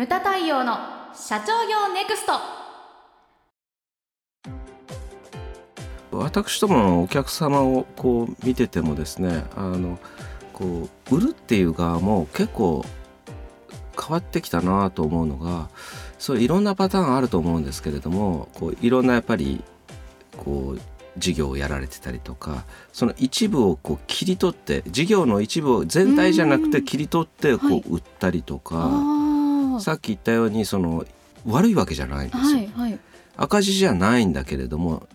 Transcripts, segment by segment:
ムタ太陽の社長業ネクスト。私どものお客様をこう見ててもですねあのこう売るっていう側も結構変わってきたなと思うのがそういろんなパターンあると思うんですけれどもこういろんなやっぱりこう事業をやられてたりとかその一部をこう切り取って事業の一部を全体じゃなくて切り取ってこう売ったりとか、さっき言ったようにその悪いわけじゃないんですよ、はいはい、赤字じゃないんだけれども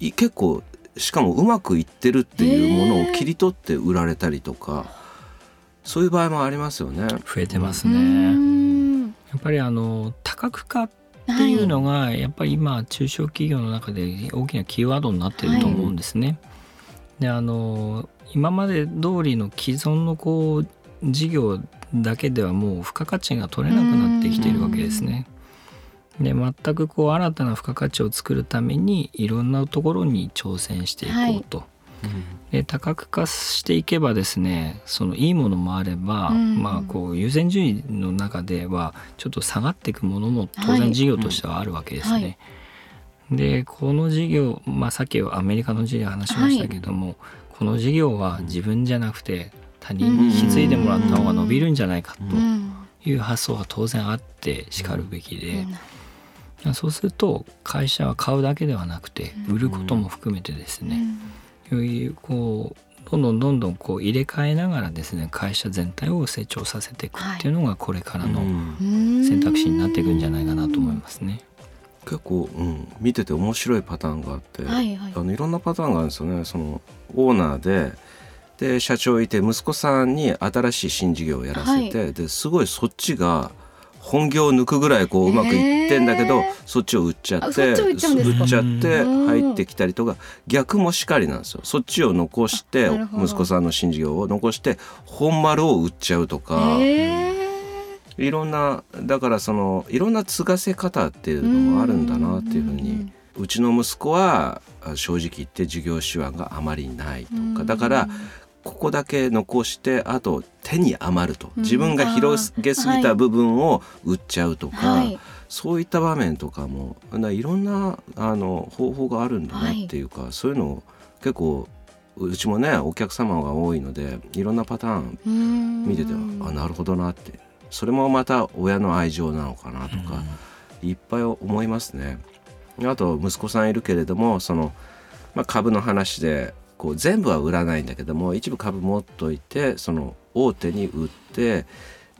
結構しかもうまくいってるっていうものを切り取って売られたりとか、そういう場合もありますよね。増えてますね。やっぱりあの多角化っていうのがやっぱり今中小企業の中で大きなキーワードになってると思うんですね。はい、であの今まで通りの既存のこう事業だけではもう付加価値が取れなくなってきているわけですね。で全くこう新たな付加価値を作るためにいろんなところに挑戦していこうと。はいで多角化していけばですねそのいいものもあれば、うん、まあこう優先順位の中ではちょっと下がっていくものも当然事業としてはあるわけですね。はいうん、でこの事業、まあ、さっきアメリカの事業話しましたけども、はい、この事業は自分じゃなくて他人に引き継いでもらった方が伸びるんじゃないかと。いう発想は当然あってしかるべきで。そうすると会社は買うだけではなくて売ることも含めてですね、いうこうどんどんどんどんこう入れ替えながらですね会社全体を成長させていくっていうのがこれからの選択肢になっていくんじゃないかなと思いますね。結構、うん、見てて面白いパターンがあって、はいはい、あのいろんなパターンがあるんですよね。そのオーナーでで社長いて息子さんに新しい新事業をやらせて、はい、ですごいそっちが本業を抜くぐらいこううまくいってんだけど、そっちを売っちゃって売っちゃって入ってきたりとか逆もしかりなんですよ。そっちを残して息子さんの新事業を残して本丸を売っちゃうとか。いろんなだからそのいろんな継がせ方っていうのもあるんだなっていうふうにうちの息子は正直言って事業手腕があまりないとか。だからここだけ残してあと手に余ると。自分が広げすぎた部分を売っちゃうとか、はい、そういった場面とかもいろんなあの方法があるんだなっていうか、はい、そういうのを結構うちもねお客様が多いのでいろんなパターン見ててあなるほどなって。それもまた親の愛情なのかなとかいっぱい思いますね。あと息子さんいるけれどもその、まあ、株の話でこう全部は売らないんだけども一部株持っといてその大手に売って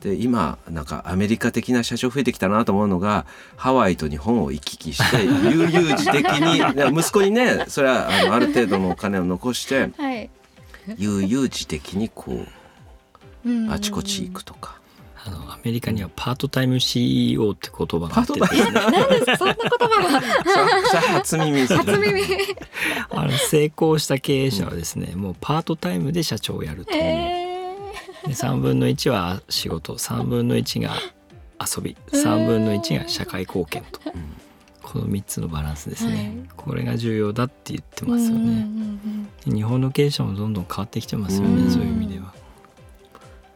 で今なんかアメリカ的な社長増えてきたなと思うのがハワイと日本を行き来して悠々自適に 息子にねそれはあのある程度のお金を残して、はい、悠々自適にこうあちこち行くとか。あのアメリカにはパートタイム CEO って言葉があってですね。何ですそんな言葉が。初耳初耳。あの成功した経営者はですね、うん、もうパートタイムで社長をやると。えー、で3分の1は仕事、3分の1が遊び、3分の1が社会貢献と。この3つのバランスですね、はい、これが重要だって言ってますよね、日本の経営者もどんどん変わってきてますよね、そういう意味では。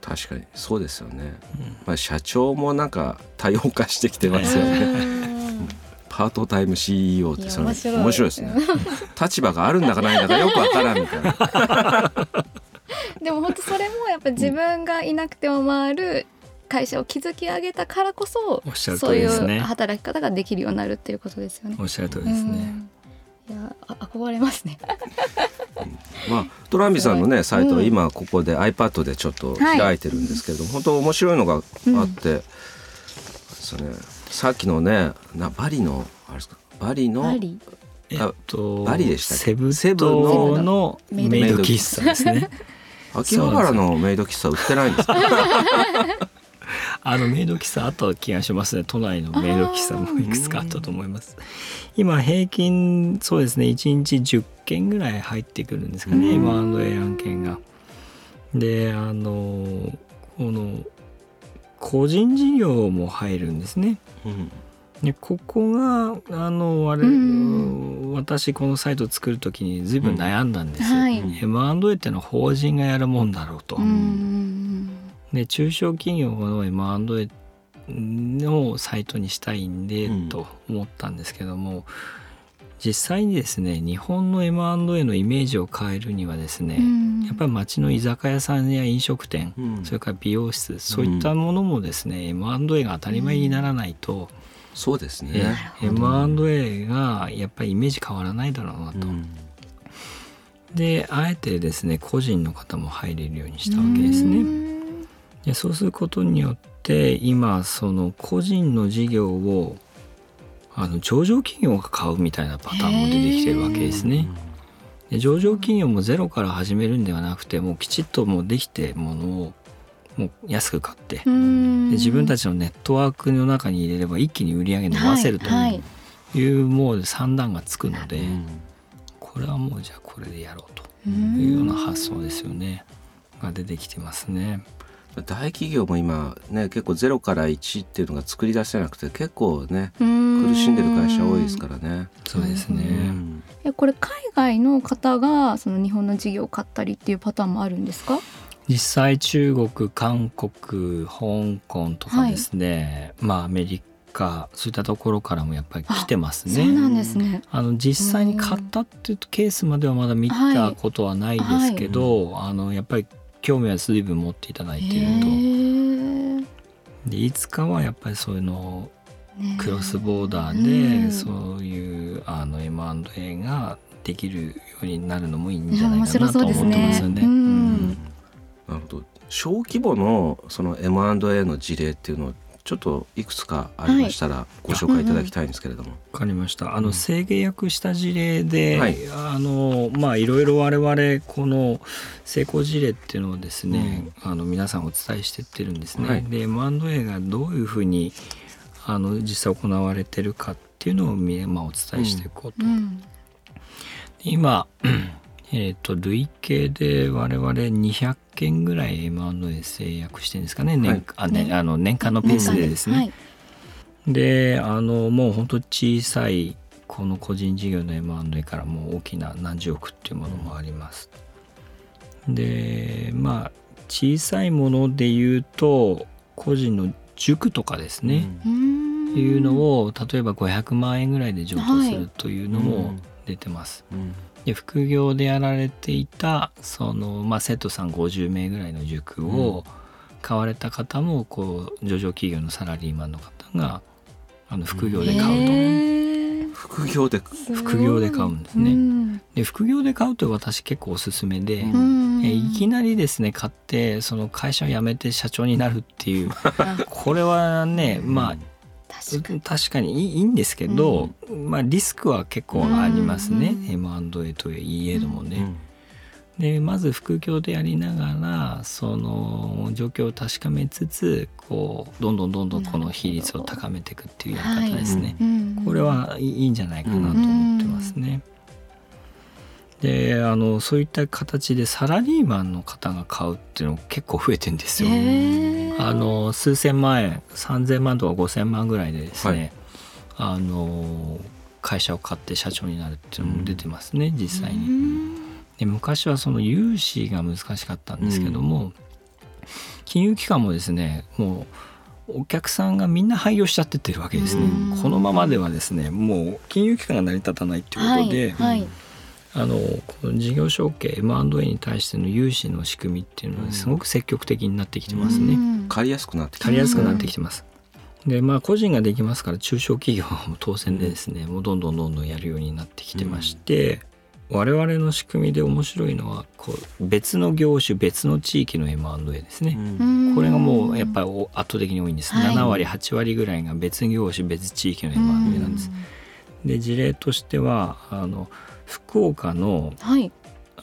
確かに。そうですよね、うん、まあ、社長もなんか多様化してきてますよね。パートタイム CEO ってそれ面白い。ですね。立場があるんだかないんだかよくわからんみたいな。でも本当それもやっぱり自分がいなくても回る会社を築き上げたからこそ、ね、そういう働き方ができるようになるっていうことですよね。おっしゃる通りですね、いや憧れますね。まあ、トランビさんのねサイトは今ここで iPad でちょっと開いてるんですけれども、はい、本当面白いのがあって、うん、ですね、さっきのねなバリのあれですかバリのバリ？えっと、バリでしたセブセブのメイド喫茶ですね。秋葉原のメイド喫茶売ってないんですか？あのメイド喫茶あった気がしますね。都内のメイド喫茶もいくつかあったと思います。今平均そうですね。1日10件ぐらい入ってくるんですかね。M&A 案件が。であのこの個人事業も入るんですね、うん。でここがあのあれ、うん、私このサイトを作る時に随分悩んだんですよ、うん。はい、M&A ってのは法人がやるもんだろうと。うんで中小企業の M&A のサイトにしたいんで、と思ったんですけども実際にですね日本の M&A のイメージを変えるにはですね、やっぱり街の居酒屋さんや飲食店、それから美容室そういったものもですね、M&A が当たり前にならないと、そうですね。M&A がやっぱりイメージ変わらないだろうなと。であえてですね個人の方も入れるようにしたわけですね。でそうすることによって今その個人の事業をあの上場企業が買うみたいなパターンも出てきてるわけですね。で上場企業もゼロから始めるんではなくてもうきちっともうできてものをもう安く買ってで自分たちのネットワークの中に入れれば一気に売り上げ伸ばせるという、はいはい、もう算段がつくので、これはもうじゃあこれでやろうというような発想ですよね。が出てきてますね。大企業も今ね結構ゼロから1っていうのが作り出せなくて結構ね苦しんでる会社多いですからね。そうですね。えこれ海外の方がその日本の事業を買ったりっていうパターンもあるんですか？実際中国韓国香港とかですね、はい、まあアメリカそういったところからもやっぱり来てますね。そうなんですね。あの実際に買ったっていうケースまではまだ見たことはないですけど、はいはい、あのやっぱり興味は随分持っていただいていると。でいつかはやっぱりそういうのクロスボーダーでそういうあの M&A ができるようになるのもいいんじゃないかなと思ってますよね。なるほど。小規模のその M&A の事例っていうのをちょっといくつかありましたらご紹介いただきたいんですけれども。わ、はい、かりました。あの制限役した事例で、はい、あのまあいろいろ我々この成功事例っていうのをですね、うん、あの皆さんお伝えしてってるんですね。はい、で M&A がどういうふうにあの実際行われてるかっていうのを、まあ、お伝えしていこうと。うんうん、今えーと、累計で我々200件ぐらい M&A 制約してるんですかね。年,、あねあの年間のペースでですね。はい、であのもう本当小さいこの個人事業の M&A からもう大きな何十億っていうものもあります。でまあ小さいもので言うと個人の塾とかですね、うん、いうのを例えば500万円ぐらいで譲渡するというのも出てます。うん。うんで副業でやられていたその、まあ、生徒さん50名ぐらいの塾を買われた方もこう上場企業のサラリーマンの方があの副業で買うと。副業で副業で買うんですね。うん、で副業で買うと私結構おすすめで、うん、えいきなりですね買ってその会社を辞めて社長になるっていう。これはねまあ確かに。いいんですけど、うん、まあ、リスクは結構ありますね、うん、M&A といえどもね。うん。でまず副業でやりながらその状況を確かめつつこうどんどんどんどんこの比率を高めていくっていうやり方ですね、はい、これはいいんじゃないかなと思ってますね。であのそういった形でサラリーマンの方が買うっていうの結構増えてんですよ。あの数千万円3,000万とか5,000万ぐらいでですね、はい、あの会社を買って社長になるっていうのも出てますね、うん、実際に。で昔はその融資が難しかったんですけども、うん、金融機関もですねもうお客さんがみんな廃業しちゃってってるわけですね。このままではですねもう金融機関が成り立たないっていうことで。はいはいあのこの事業承継 M&A に対しての融資の仕組みっていうのはすごく積極的になってきてますね。借りやすくなってきて借りやすくなってきてます。でまあ個人ができますから中小企業も当然でですねもうどんどんどんどんやるようになってきてまして、我々の仕組みで面白いのはこう別の業種別の地域の M&A ですね、これがもうやっぱり圧倒的に多いんです、はい、7割8割ぐらいが別業種別地域の M&A なんです。で事例としてはあの福岡の、はい、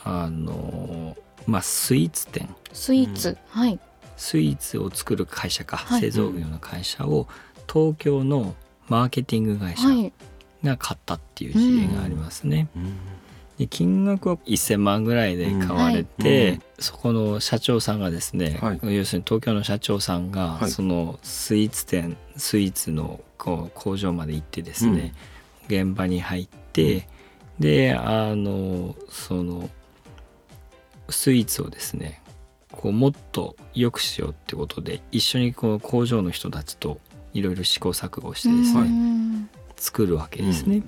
あのまあスイーツ店。スイーツ、うん、はい。スイーツを作る会社か、はい、製造業の会社を東京のマーケティング会社が買ったっていう事例がありますね。うん、で金額は1,000万ぐらいで買われて、うん、そこの社長さんがですね、はい、要するに東京の社長さんが、そのスイーツ店スイーツのこう工場まで行ってですね、現場に入って、であのそのスイーツをですねこうもっと良くしようってことで一緒にこう工場の人たちといろいろ試行錯誤してですね、作るわけですね。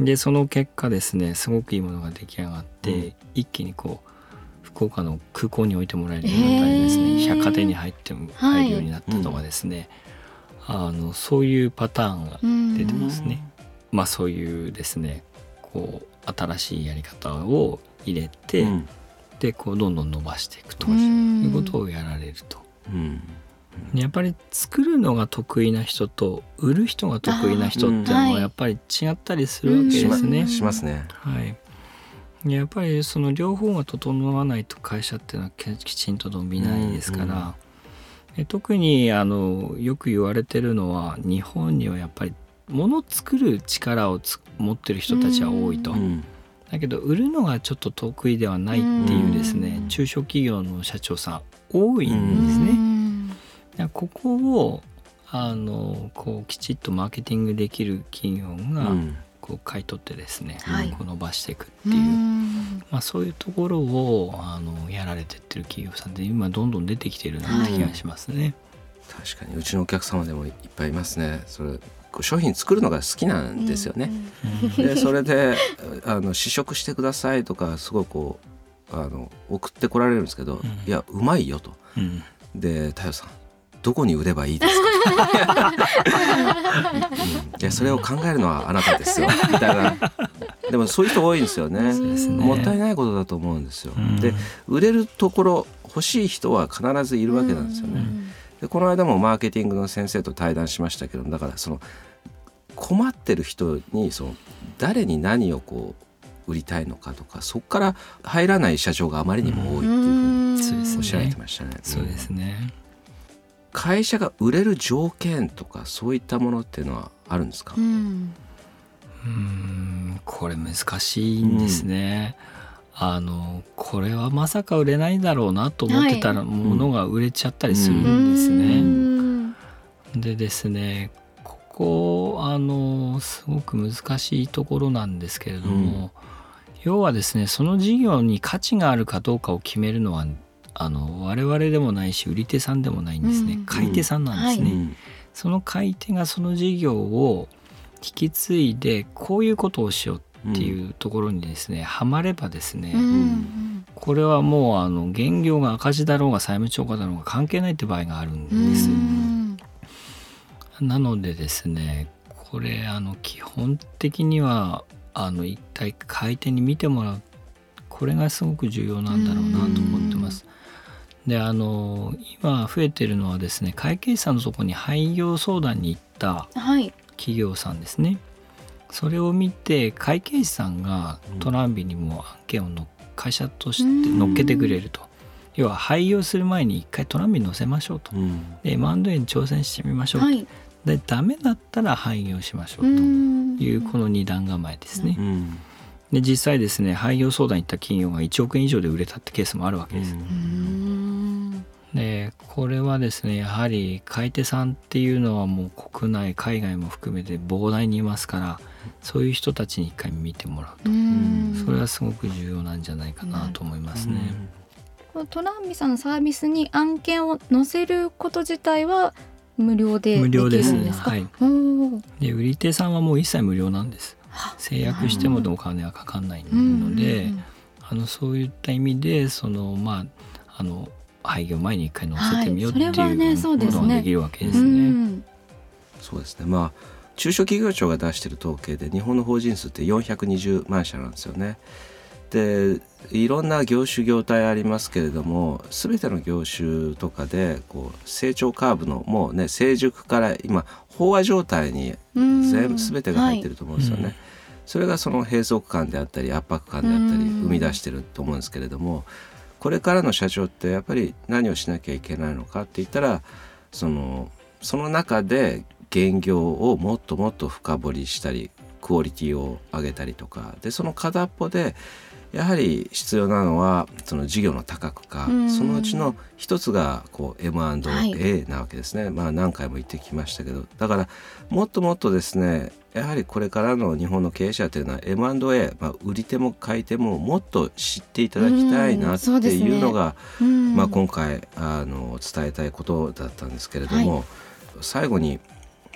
でその結果ですねすごくいいものが出来上がって、一気にこう福岡の空港に置いてもらえるようになったりですね、百貨店に入っても入るようになったとかですね、あのそういうパターンが出てますね。まあそういうですねこう新しいやり方を入れて、うん、でこうどんどん伸ばしていくということをやられると。うん。やっぱり作るのが得意な人と売る人が得意な人っていうのはやっぱり違ったりするわけですね。しますね。はい。やっぱりその両方が整わないと会社っていうのはきちんと伸びないですから、うん。うん、特にあのよく言われてるのは日本にはやっぱり物作る力を持ってる人たちは多いと。うんだけど売るのがちょっと得意ではないっていうですね、中小企業の社長さん多いんですね。ここをあのこうきちっとマーケティングできる企業がこう買い取ってですね、こう伸ばしていくっていう、まあ、そういうところをあのやられてってる企業さんで今どんどん出てきてるなって気がしますね。確かにうちのお客様でもいっぱいいますね。それ商品作るのが好きなんですよね。でそれであの試食してくださいとかすごいこうあの送ってこられるんですけど、いやうまいよと。で太陽さんどこに売ればいいですか、うん、いやそれを考えるのはあなたですよ。みたいな。でもそういう人多いんですよね、ね、もったいないことだと思うんですよ、で売れるところ欲しい人は必ずいるわけなんですよね、でこの間もマーケティングの先生と対談しましたけどだからその困ってる人にその誰に何をこう売りたいのかとかそこから入らない社長があまりにも多いっていうふうにおっしゃられてましたね。そうですね。会社が売れる条件とかそういったものっていうのはあるんですか？うん。これ難しいんですね。うんあのこれはまさか売れないだろうなと思ってたものが売れちゃったりするんですね。はい、でですねここあのすごく難しいところなんですけれども、うん、要はですねその事業に価値があるかどうかを決めるのはあの我々でもないし売り手さんでもないんですね、うん、買い手さんなんですね。はい、その買い手がその事業を引き継いでこういうことをしようっていうところにですね、はまればですね、これはもうあの現業が赤字だろうが債務超過だろうが関係ないって場合があるんです。なのでですねこれあの基本的にはあの一体買い手に見てもらうこれがすごく重要なんだろうなと思ってます。であの今増えてるのはですね会計士さんのとこに廃業相談に行った企業さんですね。はいそれを見て会計士さんがトランビにも案件をの会社として乗っけてくれると。要は廃業する前に一回トランビに乗せましょうと。で M&A に挑戦してみましょうと。はい、でダメだったら廃業しましょうというこの二段構えですね。で実際ですね廃業相談行った企業が1億円以上で売れたってケースもあるわけです。でこれはですねやはり買い手さんっていうのはもう国内海外も含めて膨大にいますからそういう人たちに一回見てもらうとそれはすごく重要なんじゃないかなと思いますね。トランビさんのサービスに案件を載せること自体は無料で無料ですね。はい。で売り手さんはもう一切無料なんです。制約してもお金はかかんないので、あのそういった意味でそのまああの廃業前に一回載せてみようっていうことができるわけですね。そうですね。まあ中小企業庁が出している統計で日本の法人数って420万社なんですよね。でいろんな業種業態ありますけれども全ての業種とかでこう成長カーブのもうね成熟から今飽和状態に全部全てが入ってると思うんですよね。はい、それがその閉塞感であったり圧迫感であったり生み出してると思うんですけれどもこれからの社長ってやっぱり何をしなきゃいけないのかって言ったらそのその中で現業をもっともっと深掘りしたりクオリティを上げたりとか。でその片っぽでやはり必要なのはその事業の多角化そのうちの一つがこう M&A なわけですね、はい、まあ何回も言ってきましたけど。だからもっともっとですねやはりこれからの日本の経営者というのは M&A、まあ、売り手も買い手ももっと知っていただきたいなっていうのが、ね、まあ、今回あの伝えたいことだったんですけれども、はい、最後に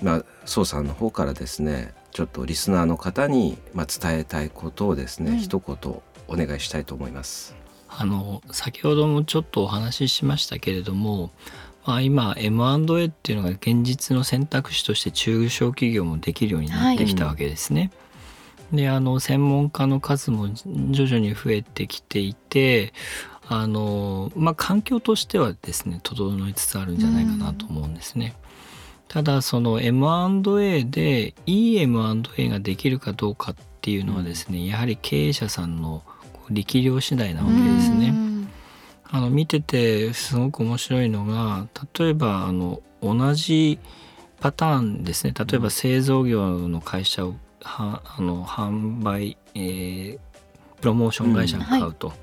まあ宋さんの方からですねちょっとリスナーの方にまあ伝えたいことをですね、うん、一言お願いしたいと思います。あの先ほどもちょっとお話ししましたけれども、まあ、今 M&A っていうのが現実の選択肢として中小企業もできるようになってきたわけですね。はい、であの専門家の数も徐々に増えてきていてあの、まあ、環境としてはですね整いつつあるんじゃないかなと思うんですね。ただその M&A でいい M&A ができるかどうかっていうのはですねやはり経営者さんの力量次第なわけですね。あの見ててすごく面白いのが例えばあの同じパターンですね。例えば製造業の会社をはあの販売、えー、プロモーション会社が買うと、うん。はい、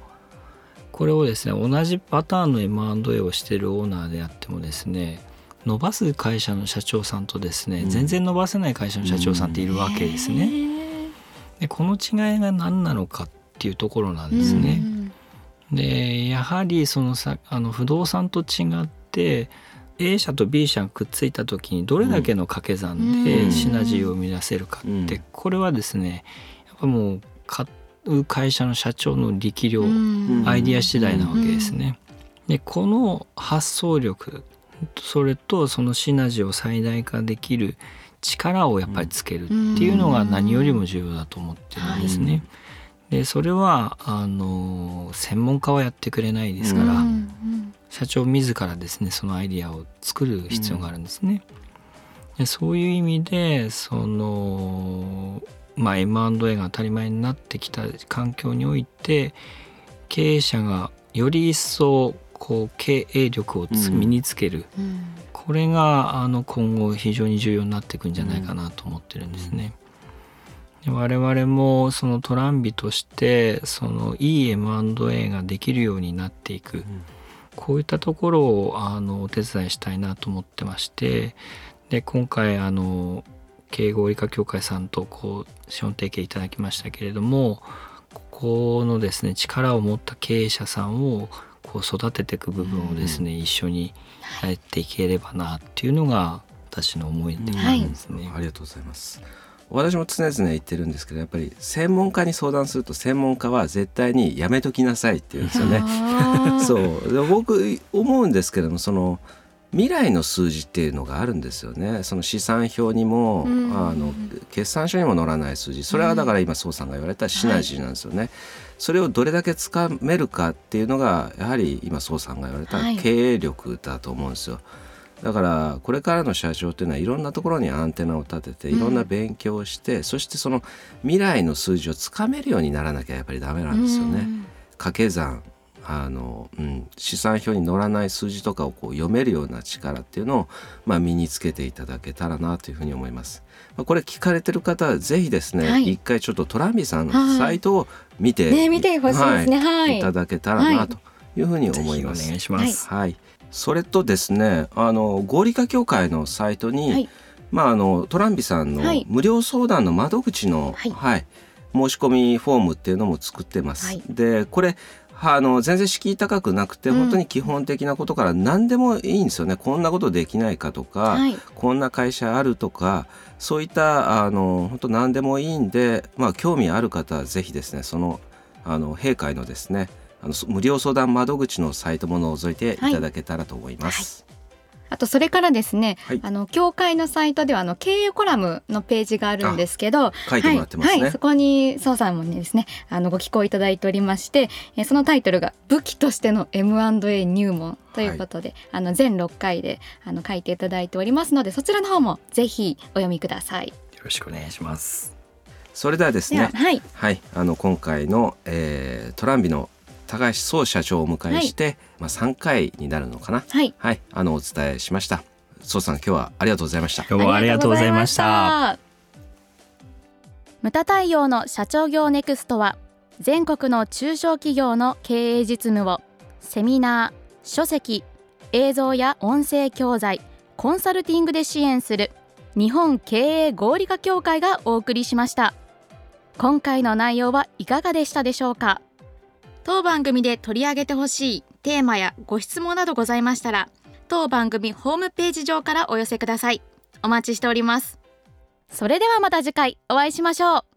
これをですね同じパターンの M&A をしてるオーナーであってもですね伸ばす会社の社長さんとですね、うん、全然伸ばせない会社の社長さんっているわけですね。でこの違いが何なのかっていうところなんですね。でやはりそのさあの不動産と違って A 社と B 社がくっついた時にどれだけの掛け算でシナジーを生み出せるかって、これはですねやっぱもう買う会社の社長の力量、アイディア次第なわけですね。でこの発想力それとそのシナジーを最大化できる力をやっぱりつけるっていうのが何よりも重要だと思ってるんですね。でそれはあの専門家はやってくれないですから、社長自らですねそのアイディアを作る必要があるんですね。でそういう意味でその、まあ、M&A が当たり前になってきた環境において経営者がより一層こう経営力を身につける、うん、これがあの今後非常に重要になっていくんじゃないかなと思ってるんですね。で我々もそのトランビとしてそのいい M&A ができるようになっていく、うん、こういったところをあのお手伝いしたいなと思ってまして。で今回あの経営合理化協会さんとこう資本提携いただきましたけれどもここのですね力を持った経営者さんをこう育てていく部分をですね、うん、一緒にやっていければなっていうのが私の思いであるんですね、はい、ありがとうございます。私も常々言ってるんですけどやっぱり専門家に相談すると専門家は絶対にやめときなさいって言うんですよね。そう。僕思うんですけどもその未来の数字っていうのがあるんですよね。その資産表にも、うん、あの決算書にも載らない数字。それはだから今宋さんが言われたシナジーなんですよね、はい、それをどれだけつかめるかっていうのがやはり今宋さんが言われた経営力だと思うんですよ。はいだからこれからの社長っていうのはいろんなところにアンテナを立てていろんな勉強をして、うん、そしてその未来の数字をつかめるようにならなきゃやっぱりダメなんですよね。うん、掛け算あの、うん、資産表に載らない数字とかをこう読めるような力っていうのを、まあ、身につけていただけたらなというふうに思います。まあ、これ聞かれてる方はぜひですね、はい、一回ちょっとトランビさんのサイトを見て、はい、ね、見てほしいですね、はい、いただけたらなというふうに思います。お願いします。はい。それとですね、あの合理化協会のサイトに、まああのトランビさんの無料相談の窓口の、はい申し込みフォームっていうのも作ってます。でこれあの全然敷居高くなくて、本当に基本的なことから何でもいいんですよね。こんなことできないかとか、はい、こんな会社あるとかそういったあの本当何でもいいんで、まあ、興味ある方はぜひですねそのあの閉会のですねあの無料相談窓口のサイトも覗いていただけたらと思います。はいあとそれからですね、はい、あの協会のサイトではあの経営コラムのページがあるんですけど、書いてもらってますね。はいはい、そこに宋さんもですね、あのご寄稿いただいておりまして、えそのタイトルが武器としての M&A 入門ということで、あの全6回であの書いていただいておりますので、そちらの方もぜひお読みください。よろしくお願いします。それではですね、はい、はい、あの今回の、えー、トランビの高橋総社長をお迎えして、はい、まあ三回になるのかな。はい、はい、あのお伝えしました。総さん今日はありがとうございました。今日もありがとうございました。ムタ太陽の社長業ネクストは全国の中小企業の経営実務をセミナー、書籍、映像や音声教材、コンサルティングで支援する日本経営合理化協会がお送りしました今回の内容はいかがでしたでしょうか？当番組で取り上げてほしいテーマやご質問などございましたら当番組ホームページ上からお寄せください。お待ちしております。それではまた次回お会いしましょう。